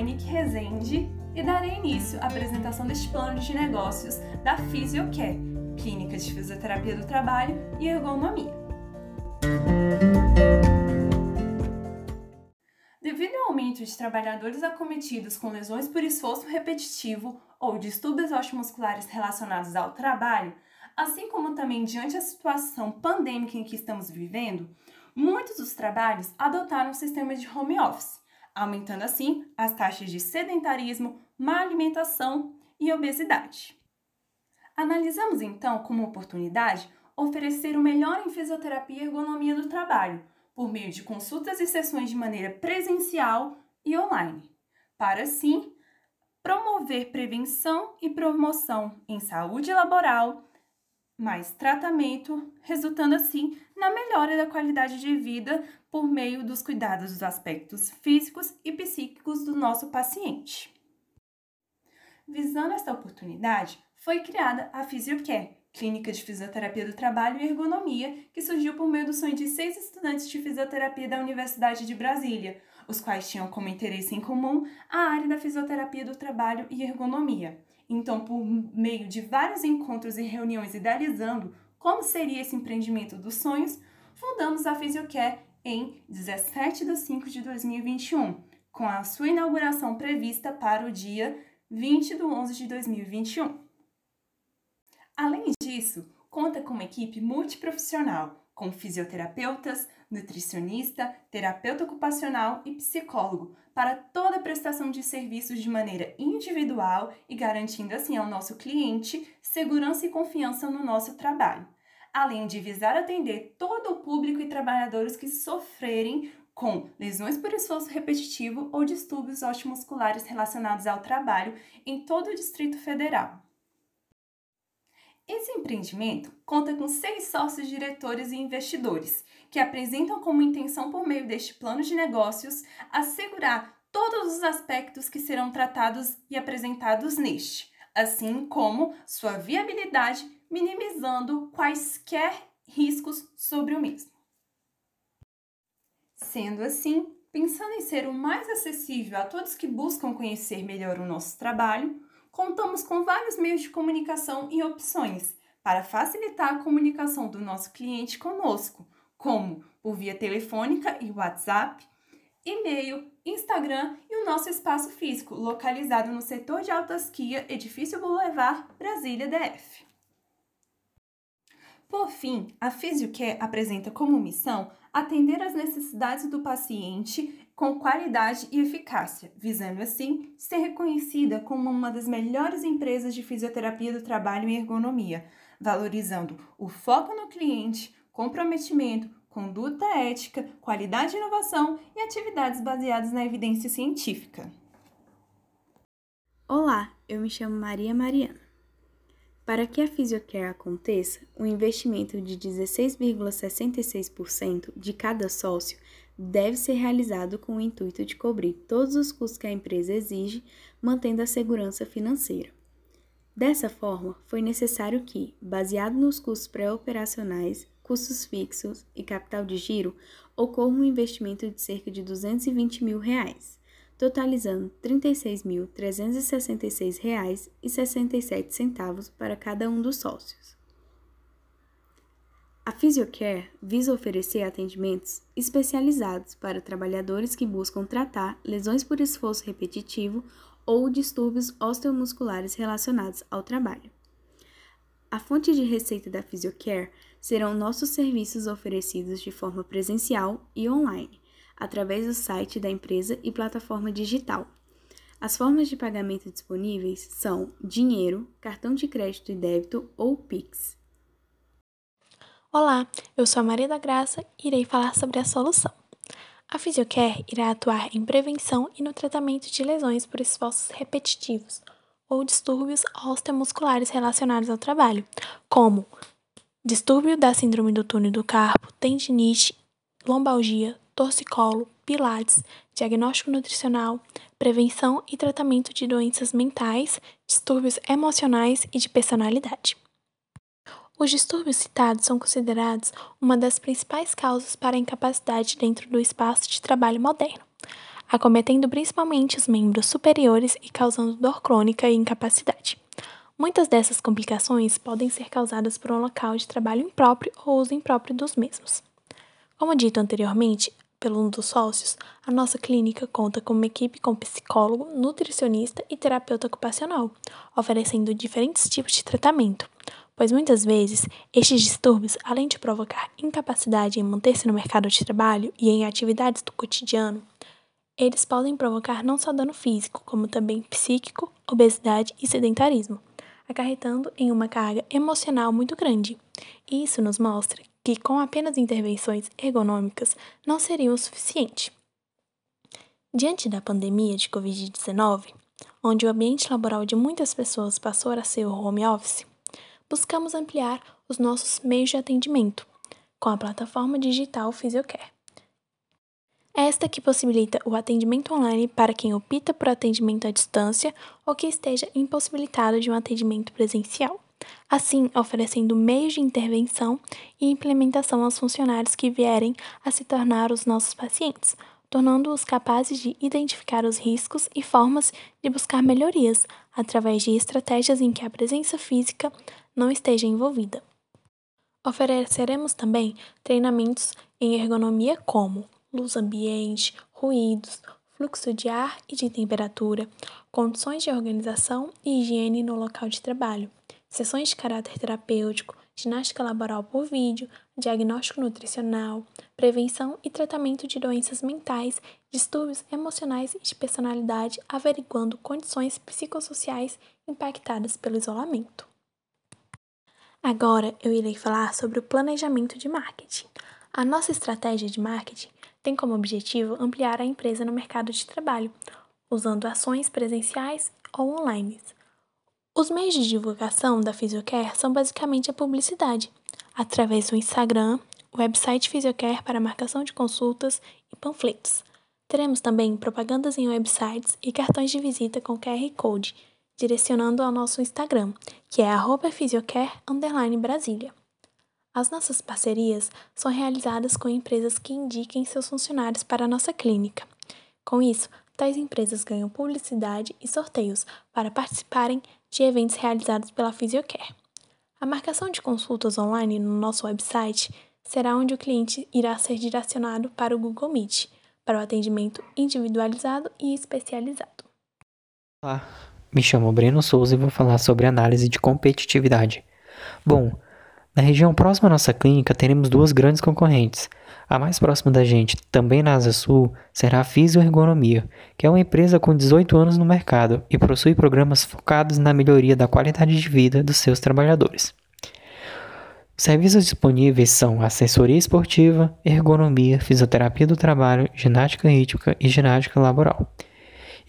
Monique Rezende e darei início à apresentação deste plano de negócios da Physiocare, Clínica de Fisioterapia do Trabalho e Ergonomia. Devido ao aumento de trabalhadores acometidos com lesões por esforço repetitivo ou distúrbios osteomusculares relacionados ao trabalho, assim como também diante da situação pandêmica em que estamos vivendo, muitos dos trabalhos adotaram o sistema de home office, aumentando assim as taxas de sedentarismo, má alimentação e obesidade. Analisamos então como oportunidade oferecer o melhor em fisioterapia e ergonomia do trabalho, por meio de consultas e sessões de maneira presencial e online, para assim promover prevenção e promoção em saúde laboral, mais tratamento, resultando assim na melhora da qualidade de vida por meio dos cuidados dos aspectos físicos e psíquicos do nosso paciente. Visando esta oportunidade, foi criada a Physiocare, clínica de fisioterapia do trabalho e ergonomia, que surgiu por meio do sonho de seis estudantes de fisioterapia da Universidade de Brasília, os quais tinham como interesse em comum a área da fisioterapia do trabalho e ergonomia. Então, por meio de vários encontros e reuniões idealizando como seria esse empreendimento dos sonhos, fundamos a Fisiocare em 17 de 5 de 2021, com a sua inauguração prevista para o dia 20 de 11 de 2021. Além disso, conta com uma equipe multiprofissional, com fisioterapeutas, nutricionista, terapeuta ocupacional e psicólogo para toda a prestação de serviços de maneira individual e garantindo assim ao nosso cliente segurança e confiança no nosso trabalho, além de visar atender todo o público e trabalhadores que sofrerem com lesões por esforço repetitivo ou distúrbios osteomusculares relacionados ao trabalho em todo o Distrito Federal. Esse empreendimento conta com seis sócios diretores e investidores, que apresentam como intenção, por meio deste plano de negócios, assegurar todos os aspectos que serão tratados e apresentados neste, assim como sua viabilidade, minimizando quaisquer riscos sobre o mesmo. Sendo assim, pensando em ser o mais acessível a todos que buscam conhecer melhor o nosso trabalho, contamos com vários meios de comunicação e opções para facilitar a comunicação do nosso cliente conosco, como por via telefônica e WhatsApp, e-mail, Instagram e o nosso espaço físico, localizado no setor de autasquia, Edifício Boulevard, Brasília DF. Por fim, a Physiocare apresenta como missão atender às necessidades do paciente com qualidade e eficácia, visando assim ser reconhecida como uma das melhores empresas de fisioterapia do trabalho e ergonomia, valorizando o foco no cliente, comprometimento, conduta ética, qualidade e inovação e atividades baseadas na evidência científica. Olá, eu me chamo Maria Mariana. Para que a Physiocare aconteça, o investimento de 16,66% de cada sócio deve ser realizado com o intuito de cobrir todos os custos que a empresa exige, mantendo a segurança financeira. Dessa forma, foi necessário que, baseado nos custos pré-operacionais, custos fixos e capital de giro, ocorra um investimento de cerca de 220 mil reais, totalizando R$ 36.366,67 para cada um dos sócios. A Physiocare visa oferecer atendimentos especializados para trabalhadores que buscam tratar lesões por esforço repetitivo ou distúrbios osteomusculares relacionados ao trabalho. A fonte de receita da Physiocare serão nossos serviços oferecidos de forma presencial e online, através do site da empresa e plataforma digital. As formas de pagamento disponíveis são dinheiro, cartão de crédito e débito ou Pix. Olá, eu sou a Maria da Graça e irei falar sobre a solução. A Physiocare irá atuar em prevenção e no tratamento de lesões por esforços repetitivos, ou distúrbios osteomusculares relacionados ao trabalho, como distúrbio da síndrome do túnel do carpo, tendinite, lombalgia, torcicolo, pilates, diagnóstico nutricional, prevenção e tratamento de doenças mentais, distúrbios emocionais e de personalidade. Os distúrbios citados são considerados uma das principais causas para a incapacidade dentro do espaço de trabalho moderno. acometendo principalmente os membros superiores e causando dor crônica e incapacidade. Muitas dessas complicações podem ser causadas por um local de trabalho impróprio ou uso impróprio dos mesmos. Como dito anteriormente pelo um dos sócios, a nossa clínica conta com uma equipe com psicólogo, nutricionista e terapeuta ocupacional, oferecendo diferentes tipos de tratamento, pois muitas vezes estes distúrbios, além de provocar incapacidade em manter-se no mercado de trabalho e em atividades do cotidiano, eles podem provocar não só dano físico, como também psíquico, obesidade e sedentarismo acarretando em uma carga emocional muito grande. Isso nos mostra que, com apenas intervenções ergonômicas, não seria o suficiente. Diante da pandemia de Covid-19, onde o ambiente laboral de muitas pessoas passou a ser o home office, buscamos ampliar os nossos meios de atendimento com a plataforma digital Physiocare. Esta que possibilita o atendimento online para quem opta por atendimento à distância ou que esteja impossibilitado de um atendimento presencial. Assim, oferecendo meios de intervenção e implementação aos funcionários que vierem a se tornar os nossos pacientes, tornando-os capazes de identificar os riscos e formas de buscar melhorias através de estratégias em que a presença física não esteja envolvida. Ofereceremos também treinamentos em ergonomia como luz ambiente, ruídos, fluxo de ar e de temperatura, condições de organização e higiene no local de trabalho, sessões de caráter terapêutico, ginástica laboral por vídeo, diagnóstico nutricional, prevenção e tratamento de doenças mentais, distúrbios emocionais e de personalidade, averiguando condições psicossociais impactadas pelo isolamento. Agora eu irei falar sobre o planejamento de marketing. A nossa estratégia de marketing tem como objetivo ampliar a empresa no mercado de trabalho, usando ações presenciais ou online. Os meios de divulgação da Physiocare são basicamente a publicidade, através do Instagram, website Physiocare para marcação de consultas e panfletos. Teremos também propagandas em websites e cartões de visita com QR Code, direcionando ao nosso Instagram, que é arroba Brasília. As nossas parcerias são realizadas com empresas que indiquem seus funcionários para a nossa clínica. Com isso, tais empresas ganham publicidade e sorteios para participarem de eventos realizados pela Physiocare. A marcação de consultas online no nosso website será onde o cliente irá ser direcionado para o Google Meet, para o atendimento individualizado e especializado. Olá, me chamo Breno Souza e vou falar sobre análise de competitividade. Bom, na região próxima à nossa clínica, teremos duas grandes concorrentes. A mais próxima da gente, também na Asa Sul, será a Fisioergonomia, que é uma empresa com 18 anos no mercado e possui programas focados na melhoria da qualidade de vida dos seus trabalhadores. Os serviços disponíveis são assessoria esportiva, ergonomia, fisioterapia do trabalho, ginástica rítmica e ginástica laboral.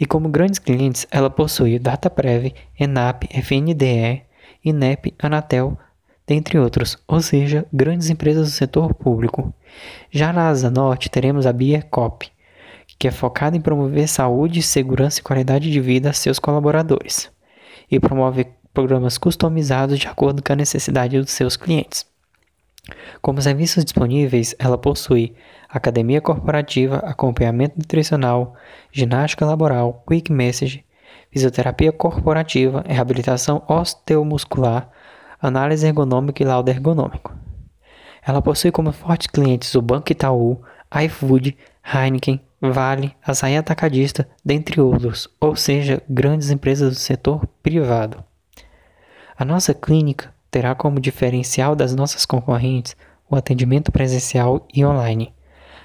E como grandes clientes, ela possui DataPrev, ENAP, FNDE, INEP, Anatel, dentre outros, ou seja, grandes empresas do setor público. Já na Asa Norte teremos a Biercop, que é focada em promover saúde, segurança e qualidade de vida a seus colaboradores, e promove programas customizados de acordo com a necessidade dos seus clientes. Como serviços disponíveis, ela possui academia corporativa, acompanhamento nutricional, ginástica laboral, quick message, fisioterapia corporativa, reabilitação osteomuscular, análise ergonômica e laudo ergonômico. Ela possui como fortes clientes o Banco Itaú, iFood, Heineken, Vale, Açaí Atacadista, dentre outros, ou seja, grandes empresas do setor privado. A nossa clínica terá como diferencial das nossas concorrentes o atendimento presencial e online.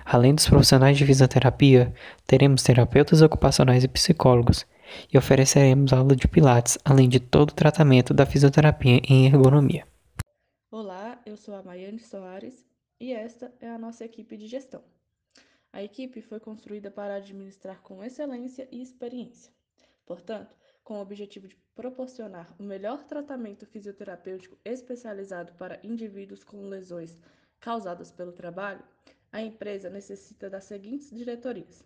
Além dos profissionais de fisioterapia, teremos terapeutas ocupacionais e psicólogos, e ofereceremos aula de Pilates, além de todo o tratamento da fisioterapia em ergonomia. Olá, eu sou a Maiane Soares e esta é a nossa equipe de gestão. A equipe foi construída para administrar com excelência e experiência. Portanto, com o objetivo de proporcionar o melhor tratamento fisioterapêutico especializado para indivíduos com lesões causadas pelo trabalho, a empresa necessita das seguintes diretorias: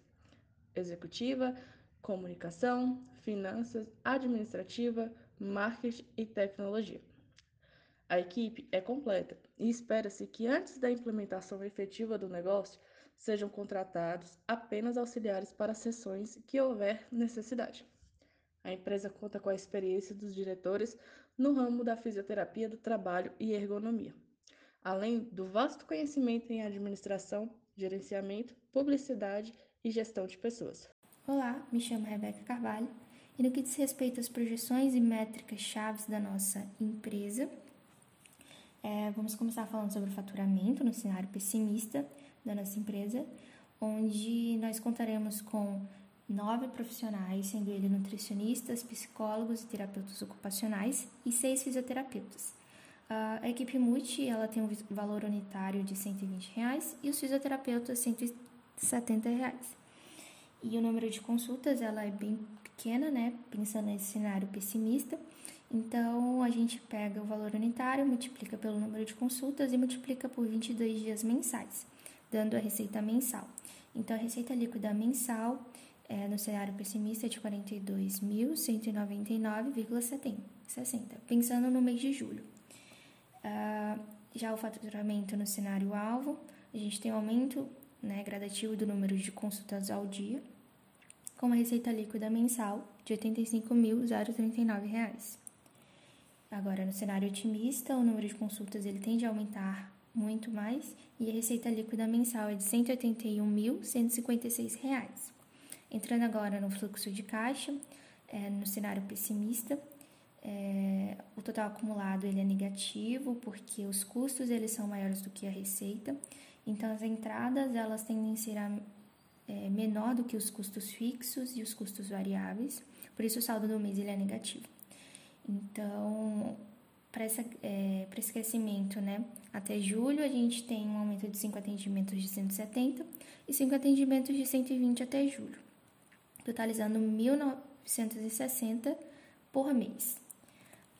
executiva, comunicação, finanças, administrativa, marketing e tecnologia. A equipe é completa e espera-se que antes da implementação efetiva do negócio sejam contratados apenas auxiliares para sessões que houver necessidade. A empresa conta com a experiência dos diretores no ramo da fisioterapia do trabalho e ergonomia, além do vasto conhecimento em administração, gerenciamento, publicidade e gestão de pessoas. Olá, me chamo Rebeca Carvalho e no que diz respeito às projeções e métricas chaves da nossa empresa, é, vamos começar falando sobre o faturamento no cenário pessimista da nossa empresa, onde nós contaremos com nove profissionais, sendo eles nutricionistas, psicólogos e terapeutas ocupacionais e seis fisioterapeutas. A equipe multi ela tem um valor unitário de 120 reais, e os fisioterapeutas 170 reais. E o número de consultas ela é bem pequena, né? Pensando nesse cenário pessimista. Então a gente pega o valor unitário, multiplica pelo número de consultas e multiplica por 22 dias mensais, dando a receita mensal. Então a receita líquida mensal é, no cenário pessimista de 42.199,60, pensando no mês de julho. Uh, já o faturamento no cenário alvo, a gente tem um aumento né, gradativo do número de consultas ao dia, com uma receita líquida mensal de R$ 85.039. Agora, no cenário otimista, o número de consultas ele tende a aumentar muito mais e a receita líquida mensal é de R$ 181.156. Entrando agora no fluxo de caixa, é, no cenário pessimista, é, o total acumulado ele é negativo porque os custos eles são maiores do que a receita. Então as entradas elas tendem a ser a, é, menor do que os custos fixos e os custos variáveis. Por isso o saldo do mês ele é negativo. Então para é, esse crescimento, né? Até julho a gente tem um aumento de 5 atendimentos de 170 e 5 atendimentos de 120 até julho totalizando 1.960 por mês.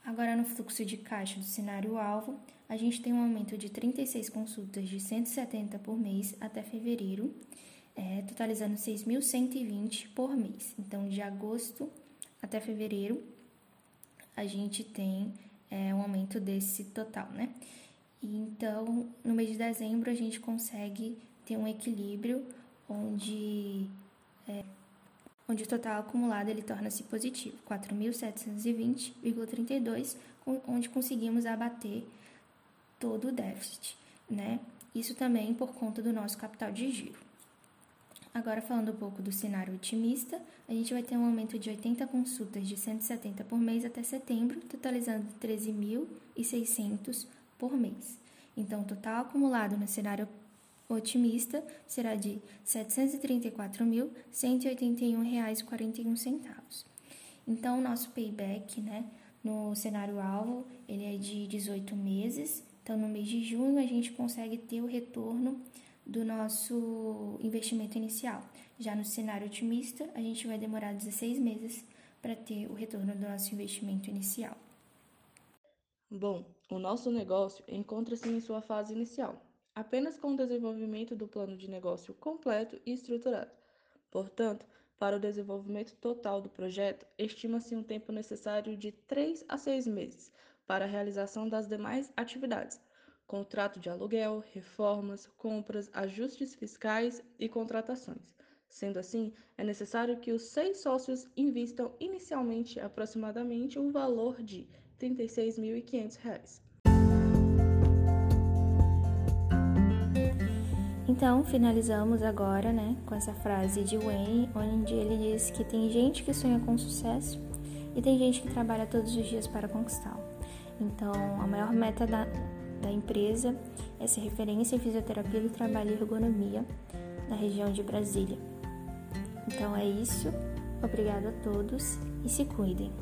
Agora, no fluxo de caixa do cenário alvo, a gente tem um aumento de 36 consultas de 170 por mês até fevereiro, é, totalizando 6.120 por mês. Então, de agosto até fevereiro, a gente tem é, um aumento desse total, né? Então, no mês de dezembro, a gente consegue ter um equilíbrio onde é, onde o total acumulado ele torna-se positivo, 4.720,32, onde conseguimos abater todo o déficit, né? Isso também por conta do nosso capital de giro. Agora falando um pouco do cenário otimista, a gente vai ter um aumento de 80 consultas de 170 por mês até setembro, totalizando 13.600 por mês. Então, o total acumulado no cenário otimista será de R$ 734.181,41. Então, nosso payback, né, no cenário alvo, ele é de 18 meses. Então, no mês de junho, a gente consegue ter o retorno do nosso investimento inicial. Já no cenário otimista, a gente vai demorar 16 meses para ter o retorno do nosso investimento inicial. Bom, o nosso negócio encontra-se em sua fase inicial, apenas com o desenvolvimento do plano de negócio completo e estruturado. Portanto, para o desenvolvimento total do projeto, estima-se um tempo necessário de 3 a 6 meses para a realização das demais atividades, contrato de aluguel, reformas, compras, ajustes fiscais e contratações. Sendo assim, é necessário que os seis sócios invistam inicialmente aproximadamente um valor de R$ 36.500. Então, finalizamos agora, né, com essa frase de Wayne, onde ele diz que tem gente que sonha com sucesso e tem gente que trabalha todos os dias para conquistá-lo. Então, a maior meta da, da empresa é ser referência em fisioterapia do trabalho e ergonomia na região de Brasília. Então é isso. Obrigado a todos e se cuidem.